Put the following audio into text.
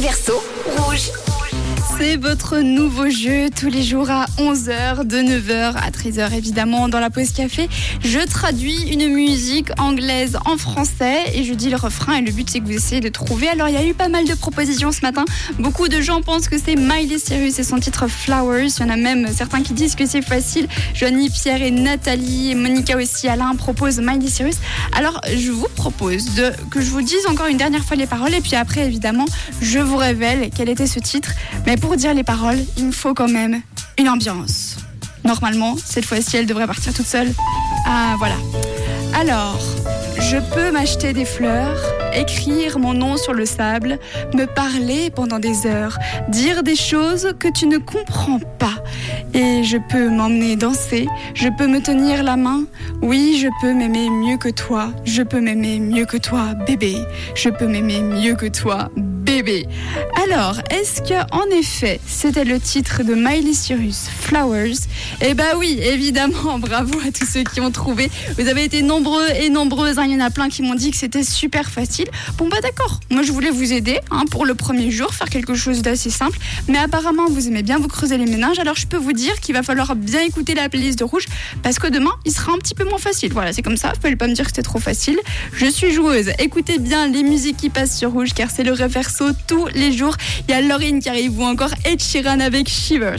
Réverso rouge. C'est votre nouveau jeu tous les jours à 11h, de 9h à 13h évidemment dans la pause café. Je traduis une musique anglaise en français et je dis le refrain et le but c'est que vous essayez de trouver. Alors il y a eu pas mal de propositions ce matin. Beaucoup de gens pensent que c'est Miley Cyrus et son titre Flowers. Il y en a même certains qui disent que c'est facile. Johnny, Pierre et Nathalie et Monica aussi, Alain proposent Miley Cyrus. Alors je vous propose de, que je vous dise encore une dernière fois les paroles et puis après évidemment je vous révèle quel était ce titre. Mais pour dire les paroles, il me faut quand même une ambiance. Normalement, cette fois-ci, elle devrait partir toute seule. Ah, voilà. Alors, je peux m'acheter des fleurs, écrire mon nom sur le sable, me parler pendant des heures, dire des choses que tu ne comprends pas. Et je peux m'emmener danser, je peux me tenir la main. Oui, je peux m'aimer mieux que toi, je peux m'aimer mieux que toi, bébé. Je peux m'aimer mieux que toi, bébé. Alors, est-ce que en effet, c'était le titre de Miley Cyrus, Flowers? Eh ben oui, évidemment, bravo à tous ceux qui ont trouvé. Vous avez été nombreux et nombreuses, hein. il y en a plein qui m'ont dit que c'était super facile. Bon bah d'accord, moi je voulais vous aider hein, pour le premier jour, faire quelque chose d'assez simple, mais apparemment vous aimez bien vous creuser les méninges, alors je peux vous dire qu'il va falloir bien écouter la playlist de rouge, parce que demain, il sera un petit peu moins facile. Voilà, c'est comme ça, vous pouvez pas me dire que c'était trop facile. Je suis joueuse, écoutez bien les musiques qui passent sur rouge, car c'est le reverso tous les jours. Il y a Laurine qui arrive ou encore Ed Sheeran avec Shivers.